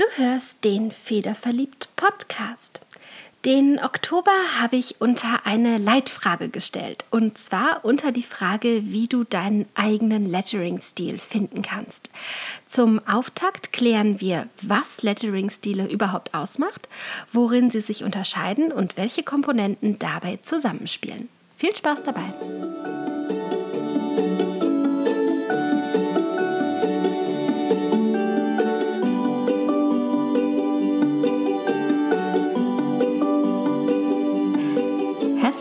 Du hörst den Federverliebt Podcast. Den Oktober habe ich unter eine Leitfrage gestellt. Und zwar unter die Frage, wie du deinen eigenen Lettering-Stil finden kannst. Zum Auftakt klären wir, was Lettering-Stile überhaupt ausmacht, worin sie sich unterscheiden und welche Komponenten dabei zusammenspielen. Viel Spaß dabei!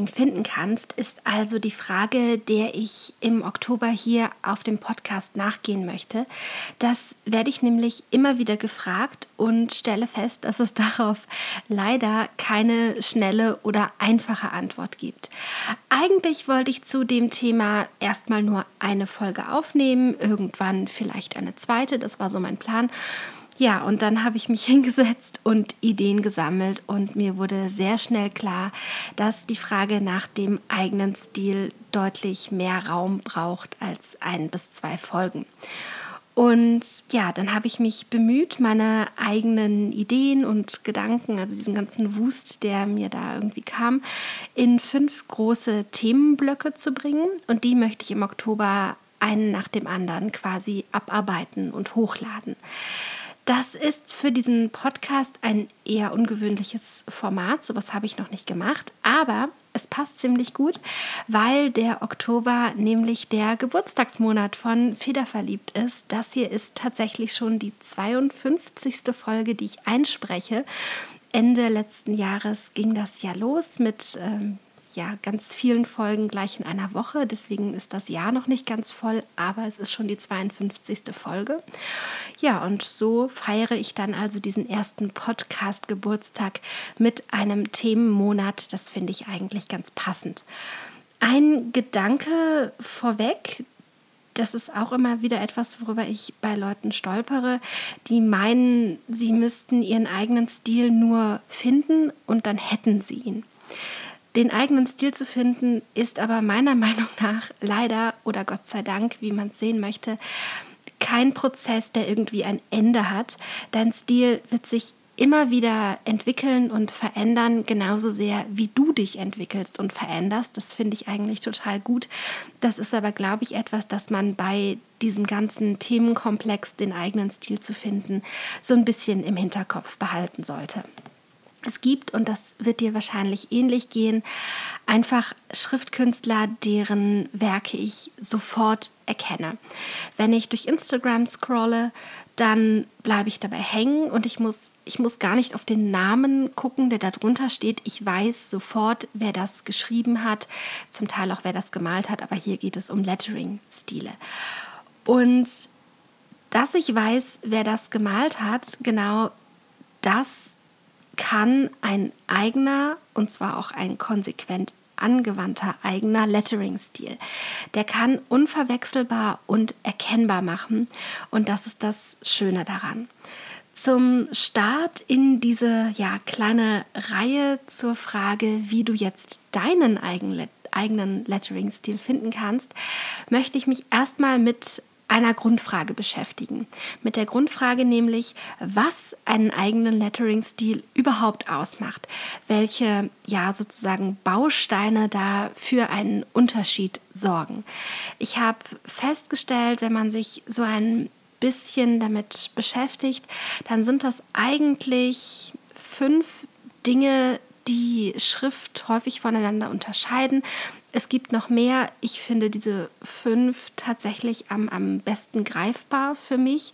Im Lettering finden kannst, ist also die Frage, der ich im Oktober hier auf dem Podcast nachgehen möchte. Das werde ich nämlich immer wieder gefragt und stelle fest, dass es darauf leider keine schnelle oder einfache Antwort gibt. Eigentlich wollte ich zu dem Thema erstmal nur eine Folge aufnehmen, irgendwann vielleicht eine zweite, das war so mein Plan. Ja, und dann habe ich mich hingesetzt und Ideen gesammelt und mir wurde sehr schnell klar, dass die Frage nach dem eigenen Stil deutlich mehr Raum braucht als ein bis zwei Folgen. Und ja, dann habe ich mich bemüht, meine eigenen Ideen und Gedanken, also diesen ganzen Wust, der mir da irgendwie kam, in fünf große Themenblöcke zu bringen. Und die möchte ich im Oktober einen nach dem anderen quasi abarbeiten und hochladen. Das ist für diesen Podcast ein eher ungewöhnliches Format. Sowas habe ich noch nicht gemacht. Aber es passt ziemlich gut, weil der Oktober nämlich der Geburtstagsmonat von Federverliebt ist. Das hier ist tatsächlich schon die 52. Folge, die ich einspreche. Ende letzten Jahres ging das ja los mit ähm, ja, ganz vielen Folgen gleich in einer Woche. Deswegen ist das Jahr noch nicht ganz voll, aber es ist schon die 52. Folge. Ja, und so feiere ich dann also diesen ersten Podcast-Geburtstag mit einem Themenmonat. Das finde ich eigentlich ganz passend. Ein Gedanke vorweg, das ist auch immer wieder etwas, worüber ich bei Leuten stolpere, die meinen, sie müssten ihren eigenen Stil nur finden und dann hätten sie ihn. Den eigenen Stil zu finden, ist aber meiner Meinung nach leider oder Gott sei Dank, wie man es sehen möchte, kein Prozess, der irgendwie ein Ende hat. Dein Stil wird sich immer wieder entwickeln und verändern, genauso sehr wie du dich entwickelst und veränderst. Das finde ich eigentlich total gut. Das ist aber, glaube ich, etwas, das man bei diesem ganzen Themenkomplex, den eigenen Stil zu finden, so ein bisschen im Hinterkopf behalten sollte. Es gibt, und das wird dir wahrscheinlich ähnlich gehen, einfach Schriftkünstler, deren Werke ich sofort erkenne. Wenn ich durch Instagram scrolle, dann bleibe ich dabei hängen und ich muss, ich muss gar nicht auf den Namen gucken, der da drunter steht. Ich weiß sofort, wer das geschrieben hat, zum Teil auch wer das gemalt hat, aber hier geht es um Lettering-Stile. Und dass ich weiß, wer das gemalt hat, genau das kann ein eigener, und zwar auch ein konsequent angewandter eigener Lettering-Stil. Der kann unverwechselbar und erkennbar machen und das ist das Schöne daran. Zum Start in diese ja, kleine Reihe zur Frage, wie du jetzt deinen eigenen, eigenen Lettering-Stil finden kannst, möchte ich mich erstmal mit einer Grundfrage beschäftigen. Mit der Grundfrage nämlich, was einen eigenen Lettering-Stil überhaupt ausmacht. Welche, ja, sozusagen Bausteine da für einen Unterschied sorgen. Ich habe festgestellt, wenn man sich so ein bisschen damit beschäftigt, dann sind das eigentlich fünf Dinge, die Schrift häufig voneinander unterscheiden. Es gibt noch mehr. Ich finde diese fünf tatsächlich am, am besten greifbar für mich.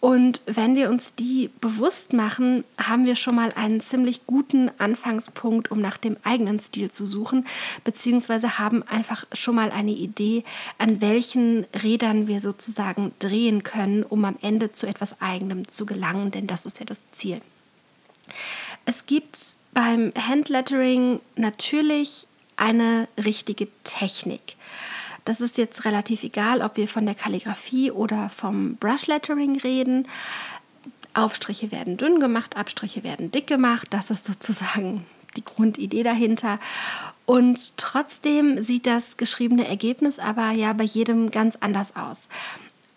Und wenn wir uns die bewusst machen, haben wir schon mal einen ziemlich guten Anfangspunkt, um nach dem eigenen Stil zu suchen, beziehungsweise haben einfach schon mal eine Idee, an welchen Rädern wir sozusagen drehen können, um am Ende zu etwas Eigenem zu gelangen, denn das ist ja das Ziel. Es gibt beim Handlettering natürlich eine richtige Technik. Das ist jetzt relativ egal, ob wir von der Kalligrafie oder vom Brushlettering reden. Aufstriche werden dünn gemacht, Abstriche werden dick gemacht. Das ist sozusagen die Grundidee dahinter. Und trotzdem sieht das geschriebene Ergebnis aber ja bei jedem ganz anders aus.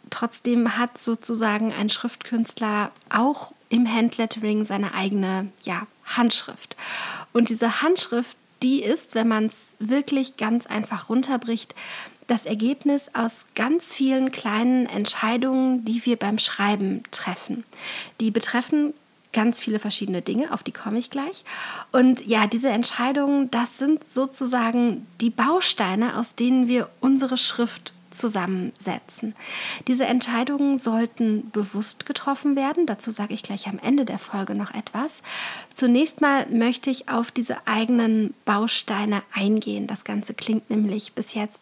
Trotzdem hat sozusagen ein Schriftkünstler auch im Handlettering seine eigene ja, Handschrift. Und diese Handschrift, die ist, wenn man es wirklich ganz einfach runterbricht, das Ergebnis aus ganz vielen kleinen Entscheidungen, die wir beim Schreiben treffen. Die betreffen ganz viele verschiedene Dinge, auf die komme ich gleich. Und ja, diese Entscheidungen, das sind sozusagen die Bausteine, aus denen wir unsere Schrift zusammensetzen. Diese Entscheidungen sollten bewusst getroffen werden. Dazu sage ich gleich am Ende der Folge noch etwas. Zunächst mal möchte ich auf diese eigenen Bausteine eingehen. Das Ganze klingt nämlich bis jetzt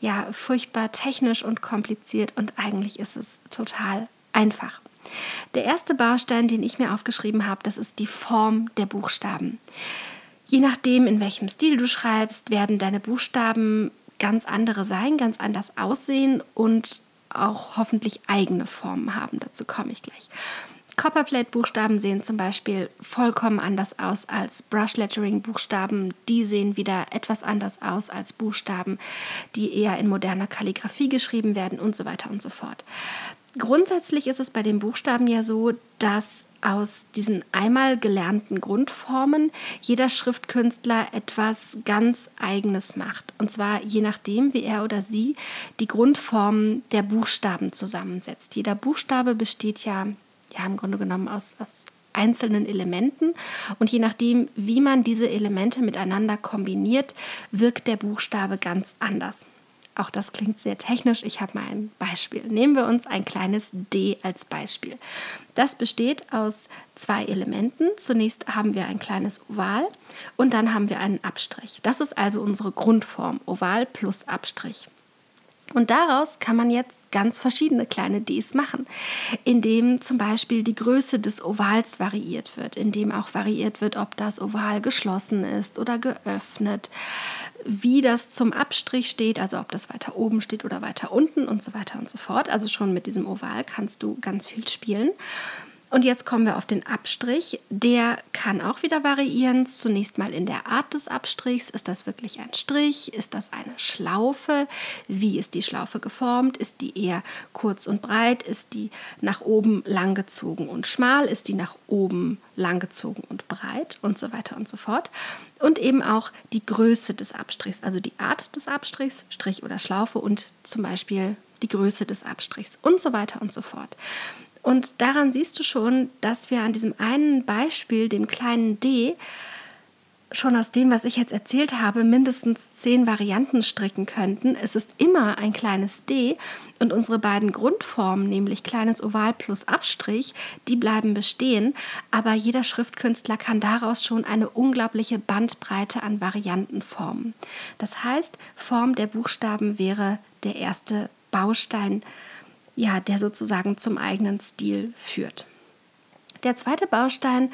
ja furchtbar technisch und kompliziert und eigentlich ist es total einfach. Der erste Baustein, den ich mir aufgeschrieben habe, das ist die Form der Buchstaben. Je nachdem, in welchem Stil du schreibst, werden deine Buchstaben ganz andere sein, ganz anders aussehen und auch hoffentlich eigene Formen haben. Dazu komme ich gleich. Copperplate-Buchstaben sehen zum Beispiel vollkommen anders aus als Brush-Lettering-Buchstaben. Die sehen wieder etwas anders aus als Buchstaben, die eher in moderner Kalligrafie geschrieben werden und so weiter und so fort. Grundsätzlich ist es bei den Buchstaben ja so, dass aus diesen einmal gelernten Grundformen jeder Schriftkünstler etwas ganz Eigenes macht. Und zwar je nachdem, wie er oder sie die Grundformen der Buchstaben zusammensetzt. Jeder Buchstabe besteht ja, ja im Grunde genommen aus, aus einzelnen Elementen und je nachdem, wie man diese Elemente miteinander kombiniert, wirkt der Buchstabe ganz anders. Auch das klingt sehr technisch. Ich habe mal ein Beispiel. Nehmen wir uns ein kleines D als Beispiel. Das besteht aus zwei Elementen. Zunächst haben wir ein kleines Oval und dann haben wir einen Abstrich. Das ist also unsere Grundform. Oval plus Abstrich. Und daraus kann man jetzt ganz verschiedene kleine Ds machen, indem zum Beispiel die Größe des Ovals variiert wird, indem auch variiert wird, ob das Oval geschlossen ist oder geöffnet, wie das zum Abstrich steht, also ob das weiter oben steht oder weiter unten und so weiter und so fort. Also schon mit diesem Oval kannst du ganz viel spielen. Und jetzt kommen wir auf den Abstrich. Der kann auch wieder variieren. Zunächst mal in der Art des Abstrichs. Ist das wirklich ein Strich? Ist das eine Schlaufe? Wie ist die Schlaufe geformt? Ist die eher kurz und breit? Ist die nach oben langgezogen und schmal? Ist die nach oben langgezogen und breit? Und so weiter und so fort. Und eben auch die Größe des Abstrichs, also die Art des Abstrichs, Strich oder Schlaufe und zum Beispiel die Größe des Abstrichs und so weiter und so fort. Und daran siehst du schon, dass wir an diesem einen Beispiel, dem kleinen D, schon aus dem, was ich jetzt erzählt habe, mindestens zehn Varianten stricken könnten. Es ist immer ein kleines D und unsere beiden Grundformen, nämlich kleines Oval plus Abstrich, die bleiben bestehen, aber jeder Schriftkünstler kann daraus schon eine unglaubliche Bandbreite an Varianten formen. Das heißt, Form der Buchstaben wäre der erste Baustein ja, der sozusagen zum eigenen Stil führt. Der zweite Baustein,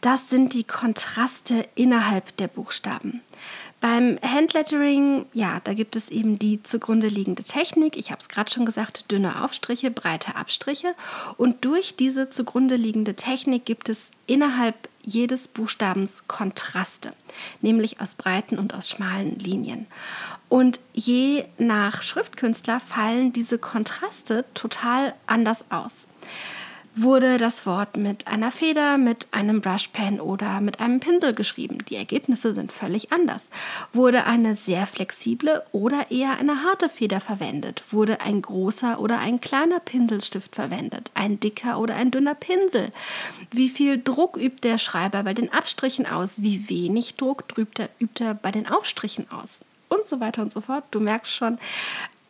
das sind die Kontraste innerhalb der Buchstaben. Beim Handlettering, ja, da gibt es eben die zugrunde liegende Technik. Ich habe es gerade schon gesagt, dünne Aufstriche, breite Abstriche. Und durch diese zugrunde liegende Technik gibt es innerhalb jedes Buchstabens Kontraste, nämlich aus breiten und aus schmalen Linien. Und je nach Schriftkünstler fallen diese Kontraste total anders aus. Wurde das Wort mit einer Feder, mit einem Brushpen oder mit einem Pinsel geschrieben? Die Ergebnisse sind völlig anders. Wurde eine sehr flexible oder eher eine harte Feder verwendet? Wurde ein großer oder ein kleiner Pinselstift verwendet? Ein dicker oder ein dünner Pinsel? Wie viel Druck übt der Schreiber bei den Abstrichen aus? Wie wenig Druck übt er, übt er bei den Aufstrichen aus? Und so weiter und so fort. Du merkst schon,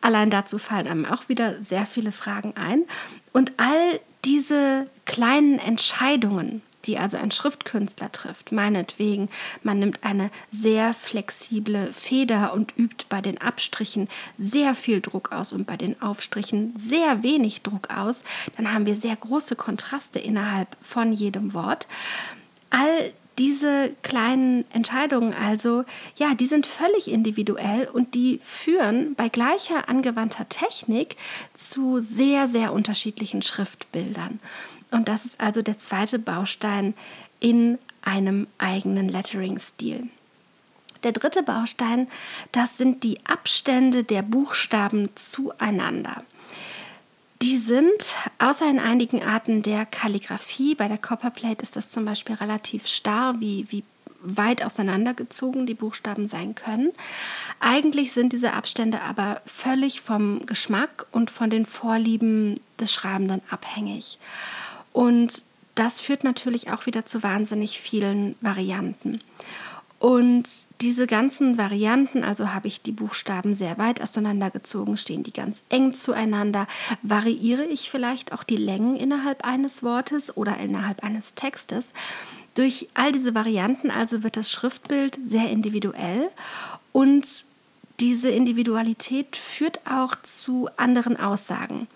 allein dazu fallen einem auch wieder sehr viele Fragen ein. Und all diese kleinen Entscheidungen, die also ein Schriftkünstler trifft, meinetwegen, man nimmt eine sehr flexible Feder und übt bei den Abstrichen sehr viel Druck aus und bei den Aufstrichen sehr wenig Druck aus, dann haben wir sehr große Kontraste innerhalb von jedem Wort. All diese kleinen Entscheidungen also, ja, die sind völlig individuell und die führen bei gleicher angewandter Technik zu sehr, sehr unterschiedlichen Schriftbildern. Und das ist also der zweite Baustein in einem eigenen Lettering-Stil. Der dritte Baustein, das sind die Abstände der Buchstaben zueinander. Die sind, außer in einigen Arten der Kalligraphie, bei der Copperplate ist das zum Beispiel relativ starr, wie, wie weit auseinandergezogen die Buchstaben sein können. Eigentlich sind diese Abstände aber völlig vom Geschmack und von den Vorlieben des Schreibenden abhängig. Und das führt natürlich auch wieder zu wahnsinnig vielen Varianten. Und diese ganzen Varianten, also habe ich die Buchstaben sehr weit auseinandergezogen, stehen die ganz eng zueinander, variiere ich vielleicht auch die Längen innerhalb eines Wortes oder innerhalb eines Textes. Durch all diese Varianten also wird das Schriftbild sehr individuell und diese Individualität führt auch zu anderen Aussagen.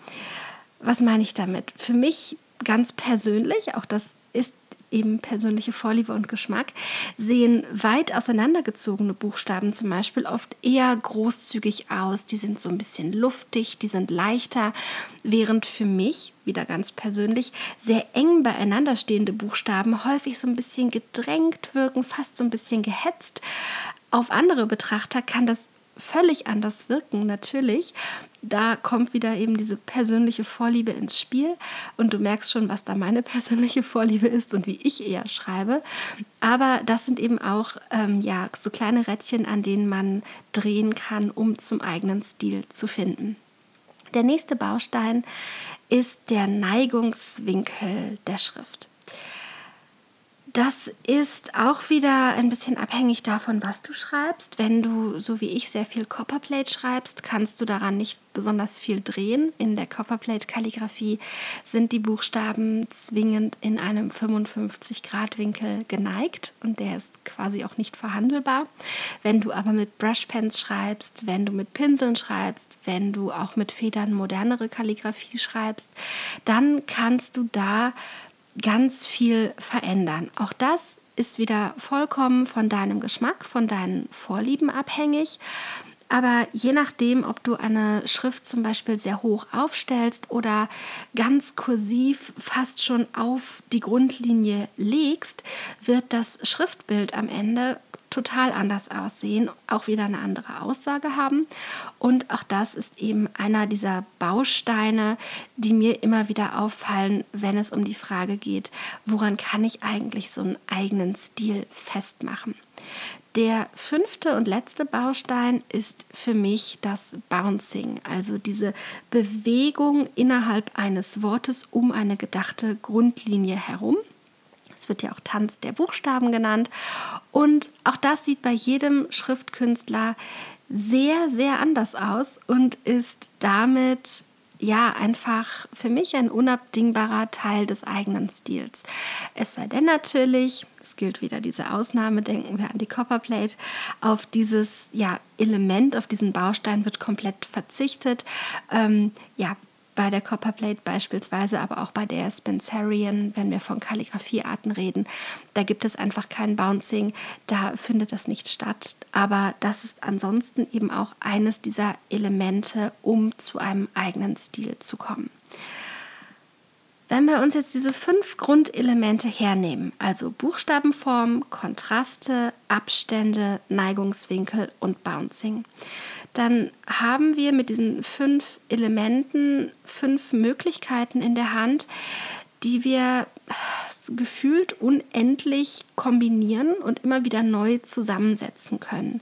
Was meine ich damit? Für mich ganz persönlich, auch das ist eben persönliche Vorliebe und Geschmack, sehen weit auseinandergezogene Buchstaben zum Beispiel oft eher großzügig aus. Die sind so ein bisschen luftig, die sind leichter, während für mich, wieder ganz persönlich, sehr eng beieinander stehende Buchstaben häufig so ein bisschen gedrängt wirken, fast so ein bisschen gehetzt. Auf andere Betrachter kann das völlig anders wirken, natürlich. Da kommt wieder eben diese persönliche Vorliebe ins Spiel und du merkst schon, was da meine persönliche Vorliebe ist und wie ich eher schreibe. Aber das sind eben auch ähm, ja, so kleine Rädchen, an denen man drehen kann, um zum eigenen Stil zu finden. Der nächste Baustein ist der Neigungswinkel der Schrift. Das ist auch wieder ein bisschen abhängig davon, was du schreibst. Wenn du, so wie ich, sehr viel Copperplate schreibst, kannst du daran nicht besonders viel drehen. In der Copperplate-Kalligrafie sind die Buchstaben zwingend in einem 55-Grad-Winkel geneigt und der ist quasi auch nicht verhandelbar. Wenn du aber mit Brushpens schreibst, wenn du mit Pinseln schreibst, wenn du auch mit Federn modernere Kalligrafie schreibst, dann kannst du da ganz viel verändern. Auch das ist wieder vollkommen von deinem Geschmack, von deinen Vorlieben abhängig. Aber je nachdem, ob du eine Schrift zum Beispiel sehr hoch aufstellst oder ganz kursiv fast schon auf die Grundlinie legst, wird das Schriftbild am Ende total anders aussehen, auch wieder eine andere Aussage haben. Und auch das ist eben einer dieser Bausteine, die mir immer wieder auffallen, wenn es um die Frage geht, woran kann ich eigentlich so einen eigenen Stil festmachen. Der fünfte und letzte Baustein ist für mich das Bouncing, also diese Bewegung innerhalb eines Wortes um eine gedachte Grundlinie herum. Es wird ja auch Tanz der Buchstaben genannt. Und auch das sieht bei jedem Schriftkünstler sehr, sehr anders aus und ist damit ja einfach für mich ein unabdingbarer Teil des eigenen Stils. Es sei denn natürlich, es gilt wieder diese Ausnahme, denken wir an die Copperplate, auf dieses ja, Element, auf diesen Baustein wird komplett verzichtet. Ähm, ja, bei der Copperplate beispielsweise, aber auch bei der Spencerian, wenn wir von Kalligrafiearten reden. Da gibt es einfach kein Bouncing, da findet das nicht statt. Aber das ist ansonsten eben auch eines dieser Elemente, um zu einem eigenen Stil zu kommen. Wenn wir uns jetzt diese fünf Grundelemente hernehmen, also Buchstabenform, Kontraste, Abstände, Neigungswinkel und Bouncing, dann haben wir mit diesen fünf Elementen fünf Möglichkeiten in der Hand, die wir gefühlt unendlich kombinieren und immer wieder neu zusammensetzen können.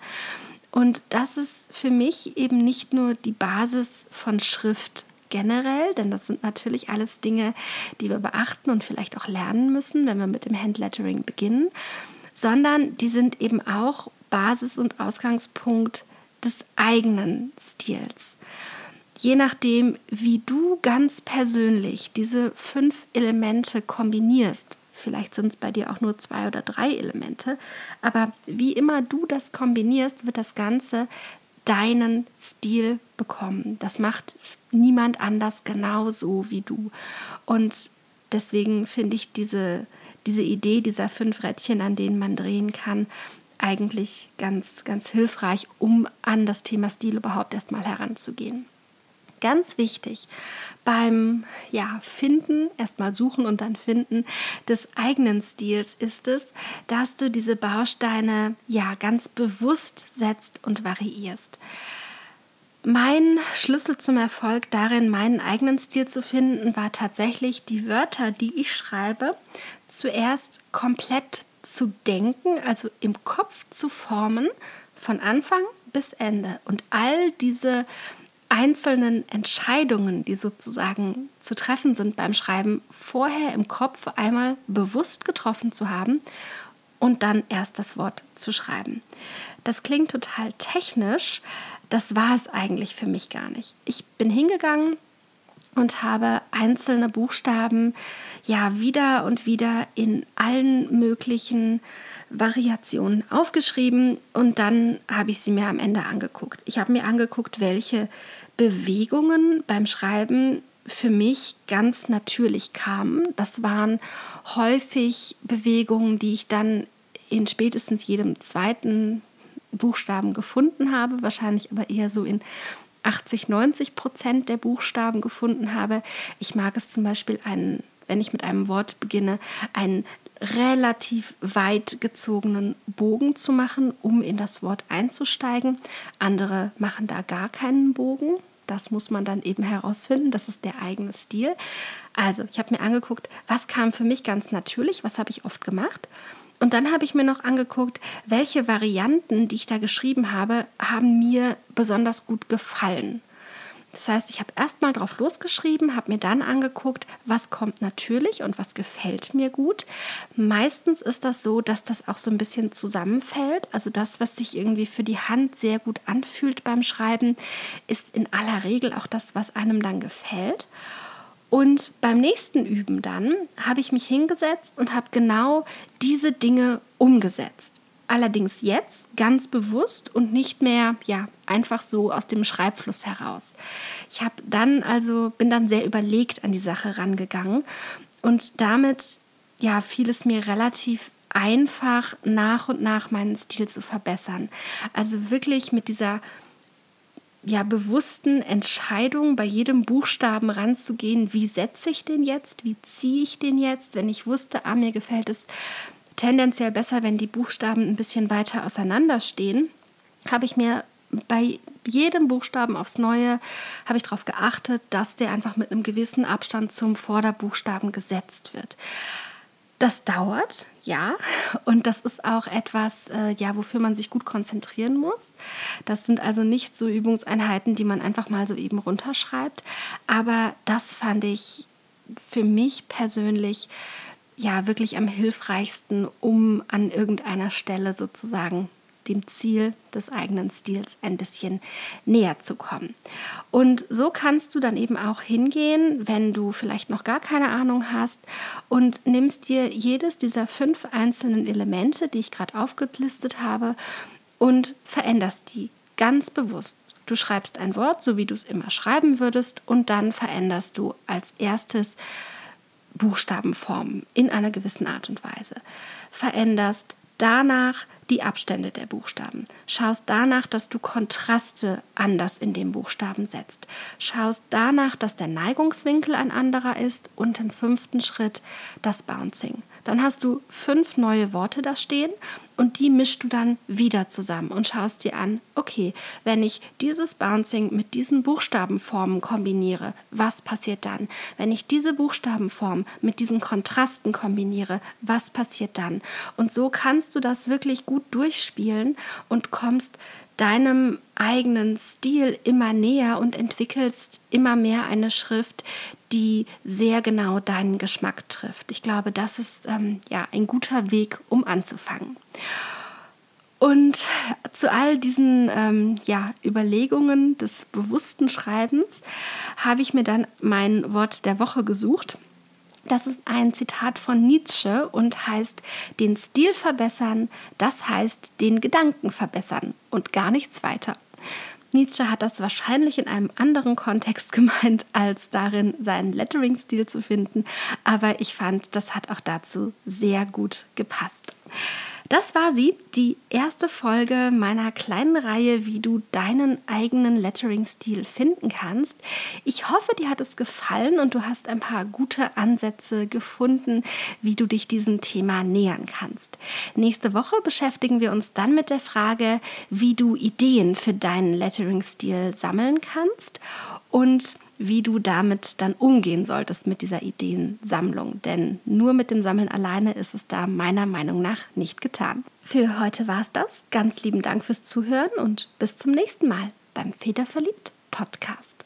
Und das ist für mich eben nicht nur die Basis von Schrift generell, denn das sind natürlich alles Dinge, die wir beachten und vielleicht auch lernen müssen, wenn wir mit dem Handlettering beginnen, sondern die sind eben auch Basis und Ausgangspunkt des eigenen Stils. Je nachdem, wie du ganz persönlich diese fünf Elemente kombinierst, vielleicht sind es bei dir auch nur zwei oder drei Elemente, aber wie immer du das kombinierst, wird das Ganze deinen Stil bekommen. Das macht niemand anders genauso wie du. Und deswegen finde ich diese, diese Idee dieser fünf Rädchen, an denen man drehen kann, eigentlich ganz, ganz hilfreich, um an das Thema Stil überhaupt erstmal heranzugehen. Ganz wichtig beim ja, Finden, erstmal suchen und dann finden des eigenen Stils ist es, dass du diese Bausteine ja ganz bewusst setzt und variierst. Mein Schlüssel zum Erfolg darin, meinen eigenen Stil zu finden, war tatsächlich die Wörter, die ich schreibe, zuerst komplett zu denken, also im Kopf zu formen, von Anfang bis Ende. Und all diese einzelnen Entscheidungen, die sozusagen zu treffen sind beim Schreiben, vorher im Kopf einmal bewusst getroffen zu haben und dann erst das Wort zu schreiben. Das klingt total technisch, das war es eigentlich für mich gar nicht. Ich bin hingegangen und habe einzelne Buchstaben ja wieder und wieder in allen möglichen Variationen aufgeschrieben und dann habe ich sie mir am Ende angeguckt. Ich habe mir angeguckt, welche Bewegungen beim Schreiben für mich ganz natürlich kamen. Das waren häufig Bewegungen, die ich dann in spätestens jedem zweiten Buchstaben gefunden habe, wahrscheinlich aber eher so in 80, 90 Prozent der Buchstaben gefunden habe. Ich mag es zum Beispiel, einen, wenn ich mit einem Wort beginne, einen relativ weit gezogenen Bogen zu machen, um in das Wort einzusteigen. Andere machen da gar keinen Bogen. Das muss man dann eben herausfinden. Das ist der eigene Stil. Also, ich habe mir angeguckt, was kam für mich ganz natürlich, was habe ich oft gemacht. Und dann habe ich mir noch angeguckt, welche Varianten, die ich da geschrieben habe, haben mir besonders gut gefallen. Das heißt, ich habe erstmal drauf losgeschrieben, habe mir dann angeguckt, was kommt natürlich und was gefällt mir gut. Meistens ist das so, dass das auch so ein bisschen zusammenfällt. Also das, was sich irgendwie für die Hand sehr gut anfühlt beim Schreiben, ist in aller Regel auch das, was einem dann gefällt. Und beim nächsten Üben dann habe ich mich hingesetzt und habe genau diese Dinge umgesetzt. Allerdings jetzt ganz bewusst und nicht mehr ja einfach so aus dem Schreibfluss heraus. Ich habe dann also bin dann sehr überlegt an die Sache rangegangen und damit ja fiel es mir relativ einfach nach und nach meinen Stil zu verbessern. Also wirklich mit dieser ja, bewussten Entscheidung bei jedem Buchstaben ranzugehen, wie setze ich den jetzt, wie ziehe ich den jetzt, wenn ich wusste, ah, mir gefällt es tendenziell besser, wenn die Buchstaben ein bisschen weiter auseinander stehen, habe ich mir bei jedem Buchstaben aufs Neue habe ich darauf geachtet, dass der einfach mit einem gewissen Abstand zum Vorderbuchstaben gesetzt wird. Das dauert, ja, und das ist auch etwas, äh, ja, wofür man sich gut konzentrieren muss. Das sind also nicht so Übungseinheiten, die man einfach mal so eben runterschreibt, aber das fand ich für mich persönlich ja wirklich am hilfreichsten, um an irgendeiner Stelle sozusagen dem Ziel des eigenen Stils ein bisschen näher zu kommen. Und so kannst du dann eben auch hingehen, wenn du vielleicht noch gar keine Ahnung hast und nimmst dir jedes dieser fünf einzelnen Elemente, die ich gerade aufgelistet habe, und veränderst die ganz bewusst. Du schreibst ein Wort, so wie du es immer schreiben würdest, und dann veränderst du als erstes Buchstabenformen in einer gewissen Art und Weise. Veränderst danach die Abstände der Buchstaben. Schaust danach, dass du Kontraste anders in den Buchstaben setzt. Schaust danach, dass der Neigungswinkel ein anderer ist und im fünften Schritt das Bouncing. Dann hast du fünf neue Worte da stehen und die mischst du dann wieder zusammen und schaust dir an, okay, wenn ich dieses Bouncing mit diesen Buchstabenformen kombiniere, was passiert dann? Wenn ich diese Buchstabenform mit diesen Kontrasten kombiniere, was passiert dann? Und so kannst du das wirklich gut durchspielen und kommst deinem eigenen Stil immer näher und entwickelst immer mehr eine Schrift, die sehr genau deinen Geschmack trifft. Ich glaube, das ist ähm, ja ein guter Weg, um anzufangen. Und zu all diesen ähm, ja, Überlegungen des bewussten Schreibens habe ich mir dann mein Wort der Woche gesucht. Das ist ein Zitat von Nietzsche und heißt, den Stil verbessern, das heißt den Gedanken verbessern und gar nichts weiter. Nietzsche hat das wahrscheinlich in einem anderen Kontext gemeint, als darin seinen Lettering-Stil zu finden, aber ich fand, das hat auch dazu sehr gut gepasst. Das war sie, die erste Folge meiner kleinen Reihe, wie du deinen eigenen Lettering-Stil finden kannst. Ich hoffe, dir hat es gefallen und du hast ein paar gute Ansätze gefunden, wie du dich diesem Thema nähern kannst. Nächste Woche beschäftigen wir uns dann mit der Frage, wie du Ideen für deinen Lettering-Stil sammeln kannst und wie du damit dann umgehen solltest mit dieser Ideensammlung. Denn nur mit dem Sammeln alleine ist es da meiner Meinung nach nicht getan. Für heute war es das. Ganz lieben Dank fürs Zuhören und bis zum nächsten Mal beim Federverliebt Podcast.